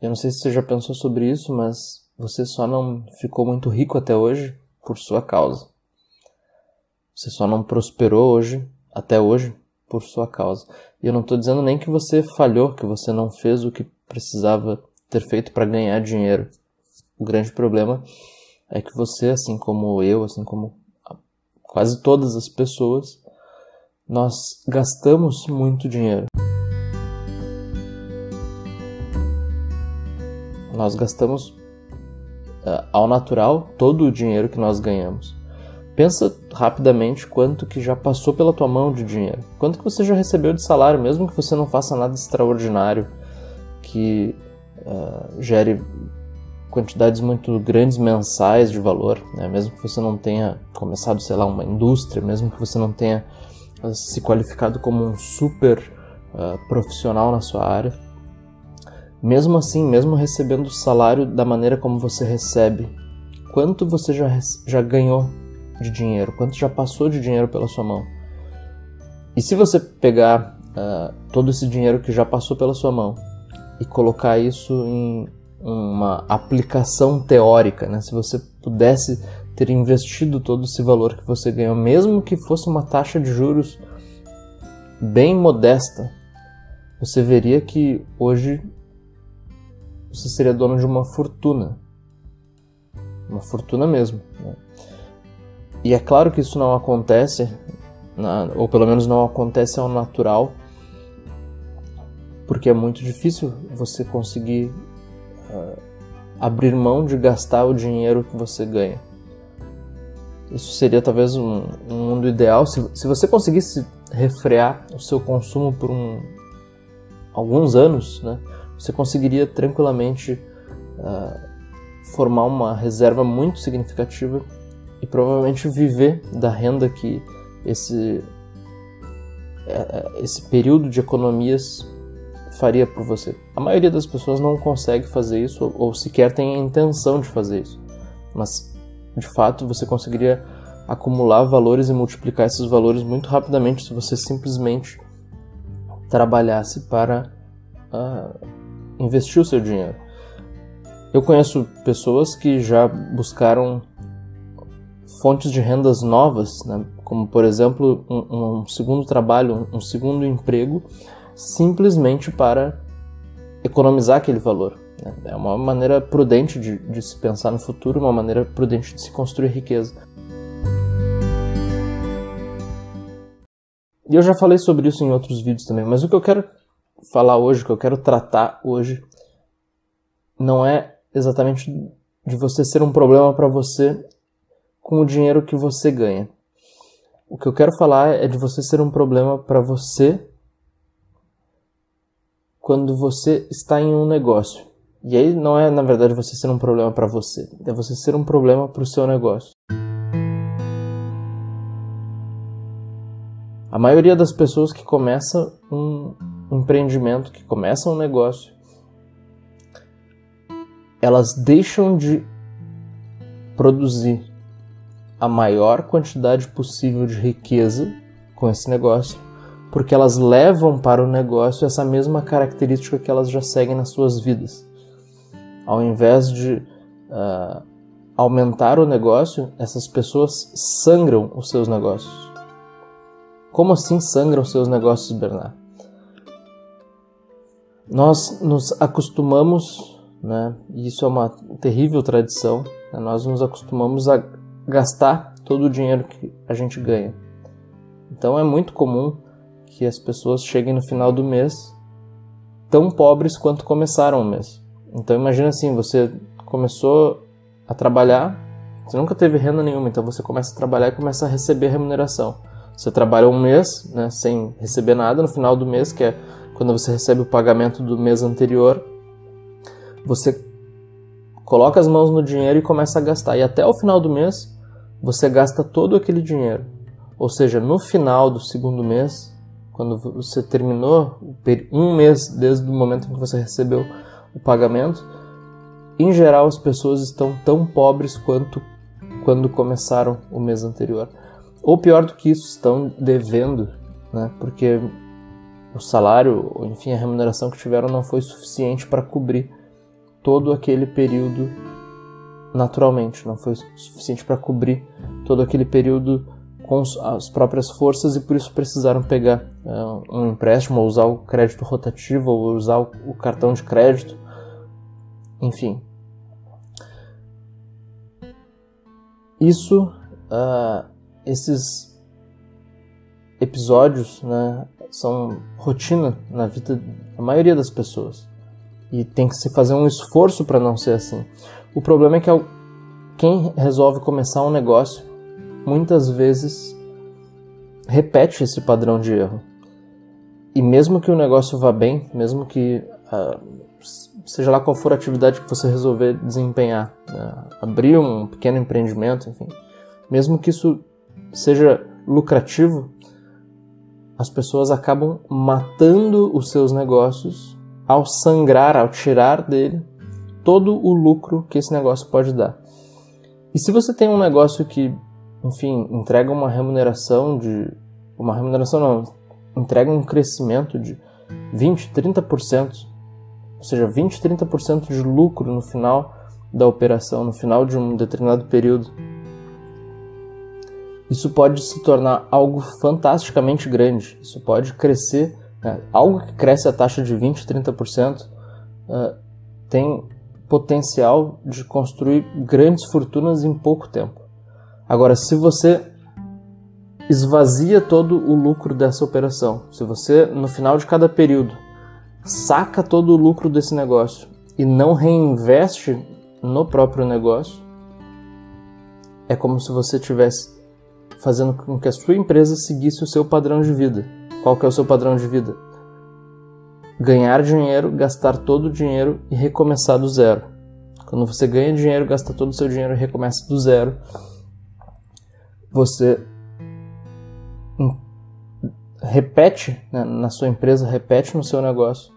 Eu não sei se você já pensou sobre isso, mas você só não ficou muito rico até hoje por sua causa. Você só não prosperou hoje, até hoje, por sua causa. E eu não estou dizendo nem que você falhou, que você não fez o que precisava ter feito para ganhar dinheiro. O grande problema é que você, assim como eu, assim como quase todas as pessoas, nós gastamos muito dinheiro. Nós gastamos uh, ao natural todo o dinheiro que nós ganhamos. Pensa rapidamente quanto que já passou pela tua mão de dinheiro. Quanto que você já recebeu de salário, mesmo que você não faça nada extraordinário, que uh, gere quantidades muito grandes mensais de valor, né? mesmo que você não tenha começado, sei lá, uma indústria, mesmo que você não tenha uh, se qualificado como um super uh, profissional na sua área, mesmo assim, mesmo recebendo o salário da maneira como você recebe, quanto você já, já ganhou de dinheiro, quanto já passou de dinheiro pela sua mão. E se você pegar uh, todo esse dinheiro que já passou pela sua mão e colocar isso em uma aplicação teórica, né? se você pudesse ter investido todo esse valor que você ganhou, mesmo que fosse uma taxa de juros bem modesta, você veria que hoje você seria dono de uma fortuna. Uma fortuna mesmo. Né? E é claro que isso não acontece, ou pelo menos não acontece ao natural, porque é muito difícil você conseguir uh, abrir mão de gastar o dinheiro que você ganha. Isso seria talvez um, um mundo ideal se, se você conseguisse refrear o seu consumo por um, alguns anos, né? Você conseguiria tranquilamente uh, formar uma reserva muito significativa e provavelmente viver da renda que esse, é, é, esse período de economias faria por você. A maioria das pessoas não consegue fazer isso ou sequer tem a intenção de fazer isso, mas de fato você conseguiria acumular valores e multiplicar esses valores muito rapidamente se você simplesmente trabalhasse para uh, investir o seu dinheiro. Eu conheço pessoas que já buscaram fontes de rendas novas, né? como por exemplo um, um segundo trabalho, um, um segundo emprego, simplesmente para economizar aquele valor. Né? É uma maneira prudente de, de se pensar no futuro, uma maneira prudente de se construir riqueza. E eu já falei sobre isso em outros vídeos também, mas o que eu quero falar hoje, que eu quero tratar hoje, não é exatamente de você ser um problema para você com o dinheiro que você ganha. O que eu quero falar é de você ser um problema para você quando você está em um negócio. E aí não é, na verdade, você ser um problema para você, é você ser um problema para o seu negócio. A maioria das pessoas que começam um empreendimento, que começam um negócio, elas deixam de produzir a maior quantidade possível de riqueza com esse negócio, porque elas levam para o negócio essa mesma característica que elas já seguem nas suas vidas. Ao invés de uh, aumentar o negócio, essas pessoas sangram os seus negócios. Como assim sangram os seus negócios, Bernard? Nós nos acostumamos, né, e isso é uma terrível tradição, né, nós nos acostumamos a gastar todo o dinheiro que a gente ganha. Então é muito comum que as pessoas cheguem no final do mês tão pobres quanto começaram o mês. Então imagina assim, você começou a trabalhar, você nunca teve renda nenhuma, então você começa a trabalhar e começa a receber remuneração. Você trabalha um mês, né, sem receber nada, no final do mês, que é quando você recebe o pagamento do mês anterior, você coloca as mãos no dinheiro e começa a gastar. E até o final do mês, você gasta todo aquele dinheiro. Ou seja, no final do segundo mês, quando você terminou um mês desde o momento em que você recebeu o pagamento, em geral as pessoas estão tão pobres quanto quando começaram o mês anterior. Ou pior do que isso, estão devendo, né? porque o salário, enfim, a remuneração que tiveram não foi suficiente para cobrir todo aquele período naturalmente, não foi suficiente para cobrir todo aquele período com as próprias forças e por isso precisaram pegar uh, um empréstimo, ou usar o crédito rotativo, ou usar o, o cartão de crédito, enfim. Isso, uh, esses episódios, né, são rotina na vida da maioria das pessoas e tem que se fazer um esforço para não ser assim. O problema é que quem resolve começar um negócio muitas vezes repete esse padrão de erro. E mesmo que o negócio vá bem, mesmo que uh, seja lá qual for a atividade que você resolver desempenhar, uh, abrir um pequeno empreendimento, enfim, mesmo que isso seja lucrativo, as pessoas acabam matando os seus negócios ao sangrar, ao tirar dele todo o lucro que esse negócio pode dar. E se você tem um negócio que, enfim, entrega uma remuneração de. Uma remuneração não, entrega um crescimento de 20, 30%, ou seja, 20, 30% de lucro no final da operação, no final de um determinado período. Isso pode se tornar algo fantasticamente grande. Isso pode crescer é, algo que cresce a taxa de 20, 30% uh, tem potencial de construir grandes fortunas em pouco tempo. Agora, se você esvazia todo o lucro dessa operação, se você no final de cada período saca todo o lucro desse negócio e não reinveste no próprio negócio, é como se você estivesse fazendo com que a sua empresa seguisse o seu padrão de vida qual que é o seu padrão de vida? Ganhar dinheiro, gastar todo o dinheiro e recomeçar do zero. Quando você ganha dinheiro, gasta todo o seu dinheiro e recomeça do zero, você repete né, na sua empresa, repete no seu negócio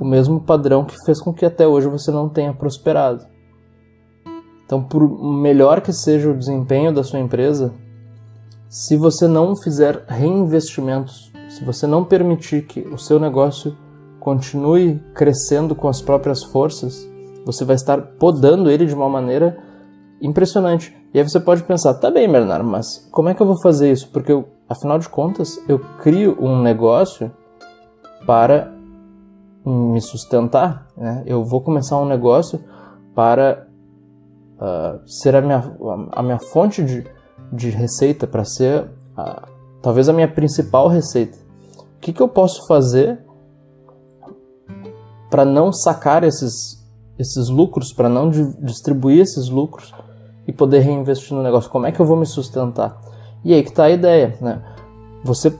o mesmo padrão que fez com que até hoje você não tenha prosperado. Então, por melhor que seja o desempenho da sua empresa, se você não fizer reinvestimentos se você não permitir que o seu negócio continue crescendo com as próprias forças, você vai estar podando ele de uma maneira impressionante. E aí você pode pensar, tá bem, Bernardo, mas como é que eu vou fazer isso? Porque eu, afinal de contas, eu crio um negócio para me sustentar. Né? Eu vou começar um negócio para uh, ser a minha, a minha fonte de, de receita, para ser uh, talvez a minha principal receita o que, que eu posso fazer para não sacar esses, esses lucros, para não distribuir esses lucros e poder reinvestir no negócio? Como é que eu vou me sustentar? E aí que está a ideia, né? Você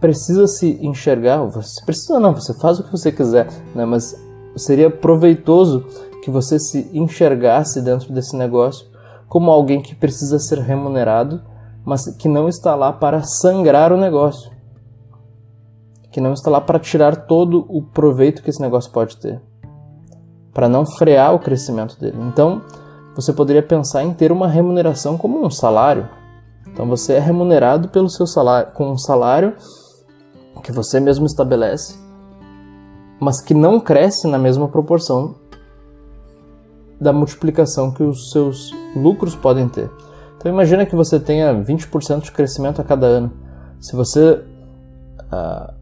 precisa se enxergar, você precisa não, você faz o que você quiser, né? Mas seria proveitoso que você se enxergasse dentro desse negócio como alguém que precisa ser remunerado, mas que não está lá para sangrar o negócio que não está lá para tirar todo o proveito que esse negócio pode ter, para não frear o crescimento dele. Então, você poderia pensar em ter uma remuneração como um salário. Então, você é remunerado pelo seu salário, com um salário que você mesmo estabelece, mas que não cresce na mesma proporção da multiplicação que os seus lucros podem ter. Então imagina que você tenha 20% de crescimento a cada ano. Se você uh,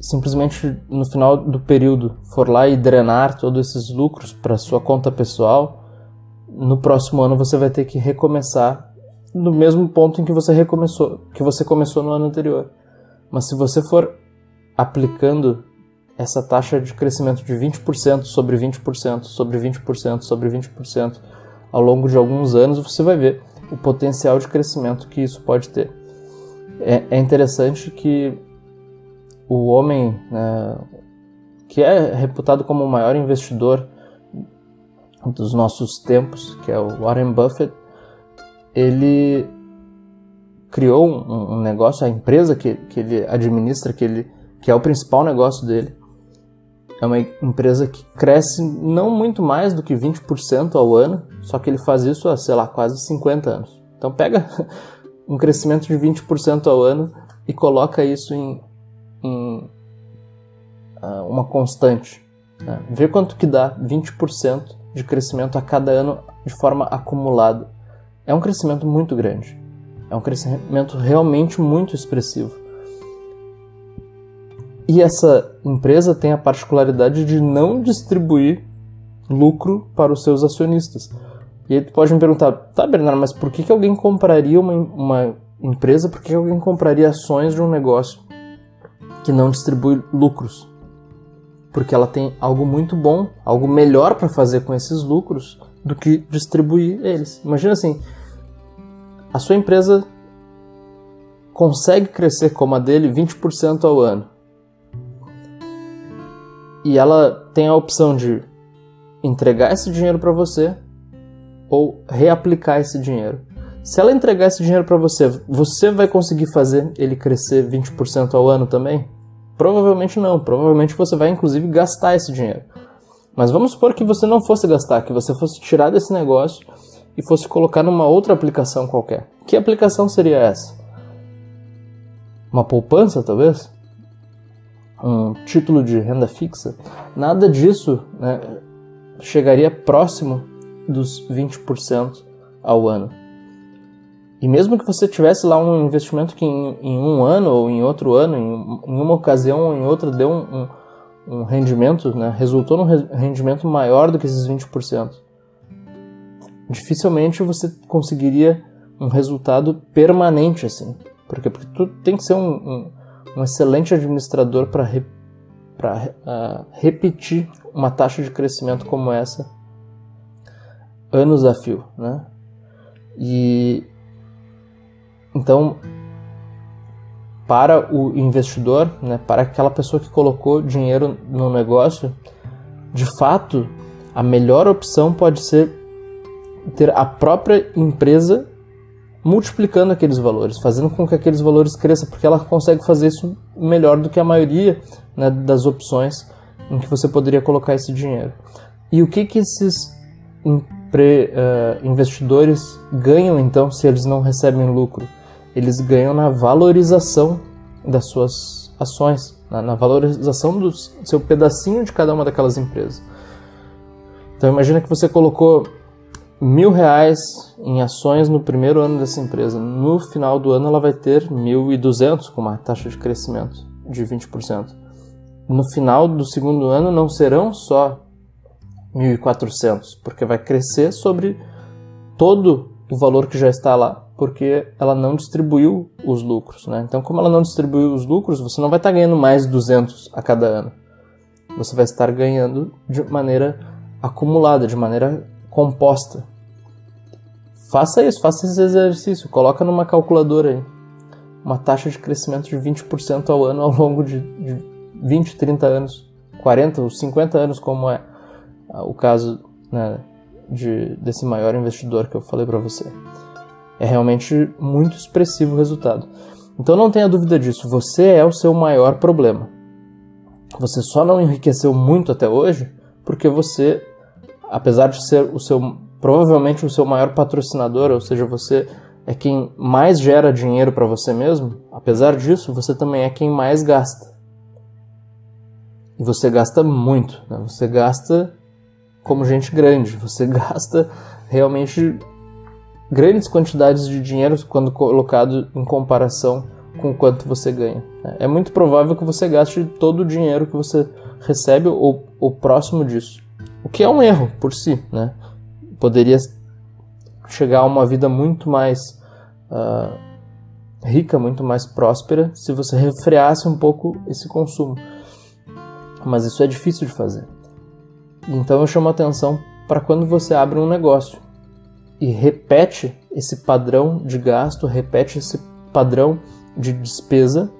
simplesmente no final do período for lá e drenar todos esses lucros para sua conta pessoal, no próximo ano você vai ter que recomeçar no mesmo ponto em que você recomeçou, que você começou no ano anterior. Mas se você for aplicando essa taxa de crescimento de 20% sobre 20% sobre 20% sobre 20% ao longo de alguns anos, você vai ver o potencial de crescimento que isso pode ter. É, é interessante que o homem né, que é reputado como o maior investidor dos nossos tempos, que é o Warren Buffett, ele criou um, um negócio, a empresa que, que ele administra, que, ele, que é o principal negócio dele, é uma empresa que cresce não muito mais do que 20% ao ano, só que ele faz isso há, sei lá, quase 50 anos. Então pega um crescimento de 20% ao ano e coloca isso em, em uh, uma constante. Né? Vê quanto que dá 20% de crescimento a cada ano de forma acumulada. É um crescimento muito grande. É um crescimento realmente muito expressivo. E essa empresa tem a particularidade de não distribuir lucro para os seus acionistas. E aí tu pode me perguntar, tá Bernardo, mas por que, que alguém compraria uma, uma empresa, por que alguém compraria ações de um negócio que não distribui lucros? Porque ela tem algo muito bom, algo melhor para fazer com esses lucros do que distribuir eles. Imagina assim, a sua empresa consegue crescer como a dele 20% ao ano. E ela tem a opção de entregar esse dinheiro para você ou reaplicar esse dinheiro. Se ela entregar esse dinheiro para você, você vai conseguir fazer ele crescer 20% ao ano também? Provavelmente não. Provavelmente você vai inclusive gastar esse dinheiro. Mas vamos supor que você não fosse gastar, que você fosse tirar desse negócio e fosse colocar numa outra aplicação qualquer. Que aplicação seria essa? Uma poupança, talvez? Um título de renda fixa? Nada disso né, chegaria próximo dos 20% ao ano. E mesmo que você tivesse lá um investimento que em, em um ano ou em outro ano, em, em, uma ocasião ou em outra, deu um, um, um rendimento, né, resultou num rendimento maior do que esses 20%, dificilmente você conseguiria um resultado permanente assim. Porque, porque tu tem que ser um, um, um excelente administrador para re, uh, repetir uma taxa de crescimento como essa anos a fio, né? E então para o investidor, né, para aquela pessoa que colocou dinheiro no negócio, de fato, a melhor opção pode ser ter a própria empresa multiplicando aqueles valores, fazendo com que aqueles valores cresçam, porque ela consegue fazer isso melhor do que a maioria né, das opções em que você poderia colocar esse dinheiro. E o que, que esses pre, uh, investidores ganham então se eles não recebem lucro? Eles ganham na valorização das suas ações, na, na valorização do seu pedacinho de cada uma daquelas empresas. Então imagina que você colocou mil reais em ações no primeiro ano dessa empresa. No final do ano ela vai ter mil e duzentos com uma taxa de crescimento de 20%. No final do segundo ano não serão só 1.400, porque vai crescer sobre todo o valor que já está lá, porque ela não distribuiu os lucros. Né? Então, como ela não distribuiu os lucros, você não vai estar ganhando mais 200 a cada ano. Você vai estar ganhando de maneira acumulada, de maneira composta. Faça isso, faça esse exercício, coloca numa calculadora aí. Uma taxa de crescimento de 20% ao ano ao longo de, de 20, 30 anos, 40 ou 50 anos, como é o caso né, de, desse maior investidor que eu falei para você. É realmente muito expressivo o resultado. Então não tenha dúvida disso, você é o seu maior problema. Você só não enriqueceu muito até hoje porque você, apesar de ser o seu provavelmente o seu maior patrocinador, ou seja, você é quem mais gera dinheiro para você mesmo, apesar disso, você também é quem mais gasta. E você gasta muito, né? você gasta como gente grande. Você gasta realmente grandes quantidades de dinheiro quando colocado em comparação com quanto você ganha. É muito provável que você gaste todo o dinheiro que você recebe ou, ou próximo disso. O que é um erro por si, né? Poderia chegar a uma vida muito mais uh, rica, muito mais próspera, se você refreasse um pouco esse consumo. Mas isso é difícil de fazer. Então eu chamo atenção para quando você abre um negócio e repete esse padrão de gasto, repete esse padrão de despesa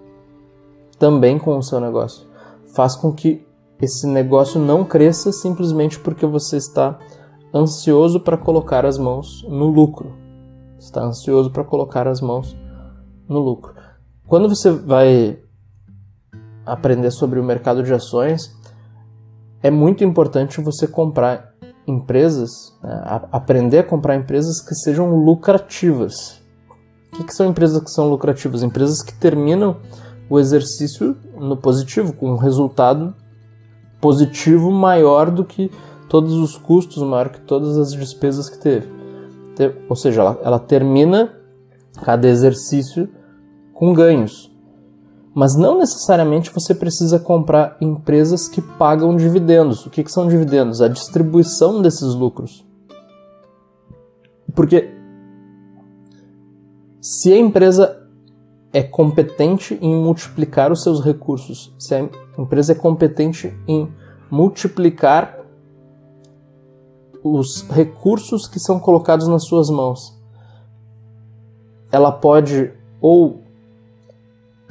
também com o seu negócio. Faz com que esse negócio não cresça simplesmente porque você está ansioso para colocar as mãos no lucro. Está ansioso para colocar as mãos no lucro. Quando você vai aprender sobre o mercado de ações, é muito importante você comprar empresas, né, aprender a comprar empresas que sejam lucrativas. O que, que são empresas que são lucrativas? Empresas que terminam o exercício no positivo, com um resultado positivo maior do que todos os custos, maior que todas as despesas que teve. Ou seja, ela, ela termina cada exercício com ganhos. Mas não necessariamente você precisa comprar empresas que pagam dividendos. O que, que são dividendos? A distribuição desses lucros. Porque se a empresa é competente em multiplicar os seus recursos, se a empresa é competente em multiplicar os recursos que são colocados nas suas mãos, ela pode ou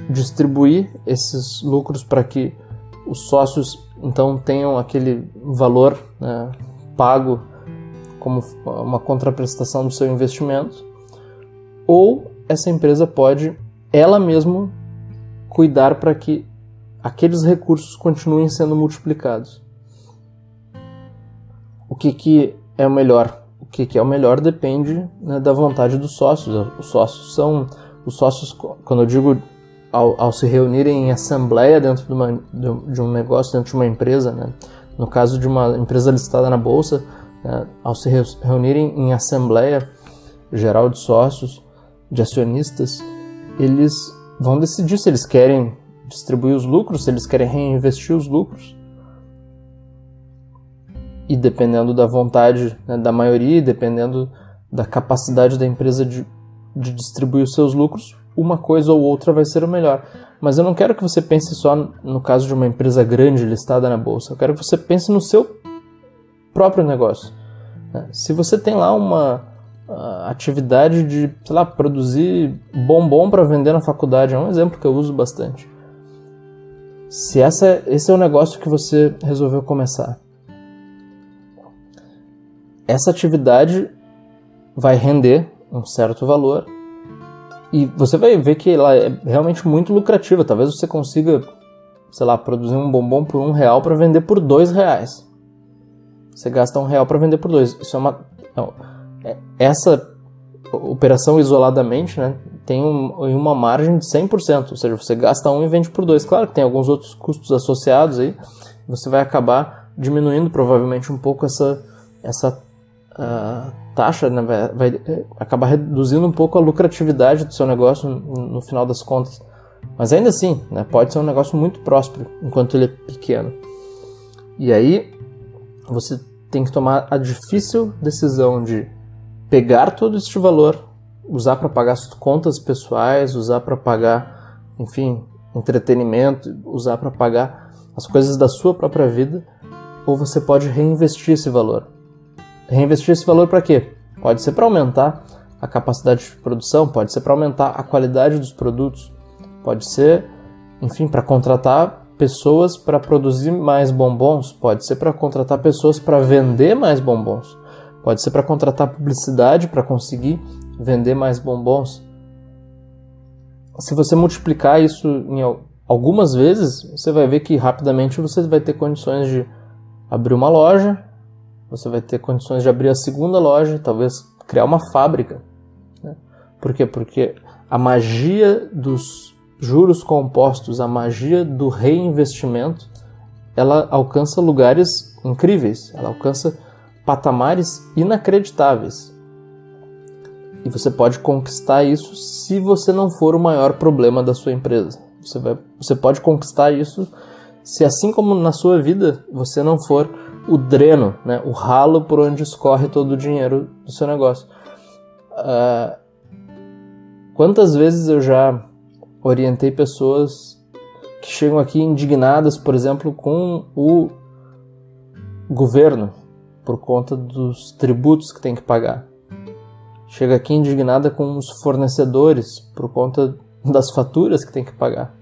distribuir esses lucros para que os sócios então tenham aquele valor né, pago como uma contraprestação do seu investimento, ou essa empresa pode ela mesma cuidar para que aqueles recursos continuem sendo multiplicados. O que, que é o melhor? O que, que é o melhor depende né, da vontade dos sócios. Os sócios são os sócios, quando eu digo ao, ao se reunirem em assembleia dentro de, uma, de, um negócio, dentro de uma empresa, né? no caso de uma empresa listada na bolsa, né? ao se reunirem em assembleia geral de sócios, de acionistas, eles vão decidir se eles querem distribuir os lucros, se eles querem reinvestir os lucros. E dependendo da vontade né, da maioria, dependendo da capacidade da empresa de, de distribuir os seus lucros, uma coisa ou outra vai ser o melhor. Mas eu não quero que você pense só no caso de uma empresa grande listada na bolsa. Eu quero que você pense no seu próprio negócio. Né? Se você tem lá uma uh, atividade de, sei lá, produzir bombom para vender na faculdade, é um exemplo que eu uso bastante. Se essa, esse é o negócio que você resolveu começar, essa atividade vai render um certo valor e você vai ver que ela é realmente muito lucrativa. Talvez você consiga, sei lá, produzir um bombom por um real para vender por dois reais. Você gasta um real para vender por dois. Isso é uma. Não, é, essa operação isoladamente né, tem um, uma margem de 100%. Ou seja, você gasta um e vende por dois. Claro que tem alguns outros custos associados aí. Você vai acabar diminuindo provavelmente um pouco essa, essa taxa né, vai, vai, acabar reduzindo um pouco a lucratividade do seu negócio no, no final das contas. Mas ainda assim, né, pode ser um negócio muito próspero enquanto ele é pequeno. E aí você tem que tomar a difícil decisão de pegar todo este valor, usar para pagar as contas pessoais, usar para pagar, enfim, entretenimento, usar para pagar as coisas da sua própria vida, ou você pode reinvestir esse valor Reinvestir esse valor para quê? Pode ser para aumentar a capacidade de produção, pode ser para aumentar a qualidade dos produtos, pode ser, enfim, para contratar pessoas para produzir mais bombons, pode ser para contratar pessoas para vender mais bombons, pode ser para contratar publicidade para conseguir vender mais bombons. Se você multiplicar isso em algumas vezes, você vai ver que rapidamente você vai ter condições de abrir uma loja, você vai ter condições de abrir a segunda loja, talvez criar uma fábrica. Né? Por quê? Porque a magia dos juros compostos, a magia do reinvestimento, ela alcança lugares incríveis, ela alcança patamares inacreditáveis. E você pode conquistar isso se você não for o maior problema da sua empresa. Você, vai, você pode conquistar isso se, assim como na sua vida, você não for o dreno, né, o ralo por onde escorre todo o dinheiro do seu negócio. Uh, quantas vezes eu já orientei pessoas que chegam aqui indignadas, por exemplo, com o governo por conta dos tributos que tem que pagar. Chega aqui indignada com os fornecedores por conta das faturas que tem que pagar.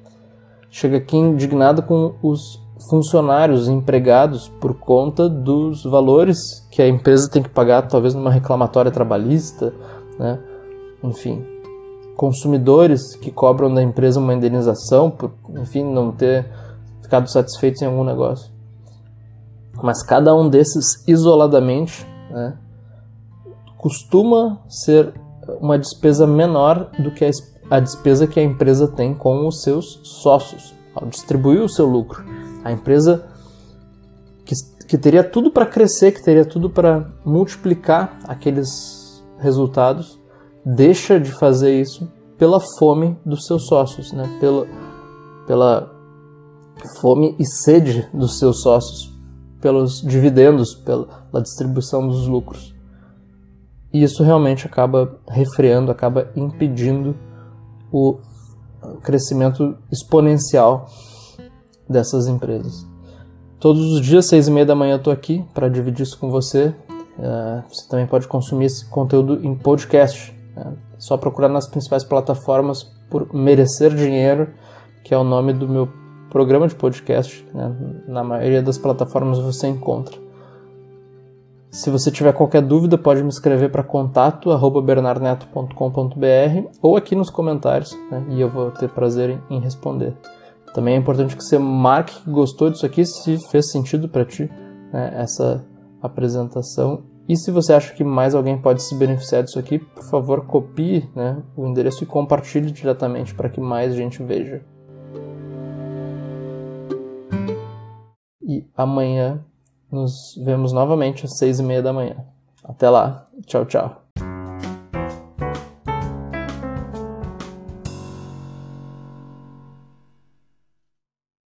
Chega aqui indignada com os funcionários empregados por conta dos valores que a empresa tem que pagar, talvez numa reclamatória trabalhista, né? enfim, consumidores que cobram da empresa uma indenização por, enfim, não ter ficado satisfeitos em algum negócio. Mas cada um desses isoladamente né, costuma ser uma despesa menor do que a despesa que a empresa tem com os seus sócios ao distribuir o seu lucro. A empresa que teria tudo para crescer, que teria tudo para multiplicar aqueles resultados, deixa de fazer isso pela fome dos seus sócios, né? pela, pela fome e sede dos seus sócios, pelos dividendos, pela distribuição dos lucros. E isso realmente acaba refreando, acaba impedindo o crescimento exponencial dessas empresas. Todos os dias, seis e meia da manhã, eu estou aqui para dividir isso com você. Uh, você também pode consumir esse conteúdo em podcast. Né? Só procurar nas principais plataformas por Merecer Dinheiro, que é o nome do meu programa de podcast. Né? Na maioria das plataformas você encontra. Se você tiver qualquer dúvida, pode me escrever para contato@bernarneto.com.br ou aqui nos comentários, né? e eu vou ter prazer em responder. Também é importante que você marque que gostou disso aqui, se fez sentido para ti né, essa apresentação. E se você acha que mais alguém pode se beneficiar disso aqui, por favor, copie né, o endereço e compartilhe diretamente para que mais gente veja. E amanhã nos vemos novamente às seis e meia da manhã. Até lá. Tchau, tchau.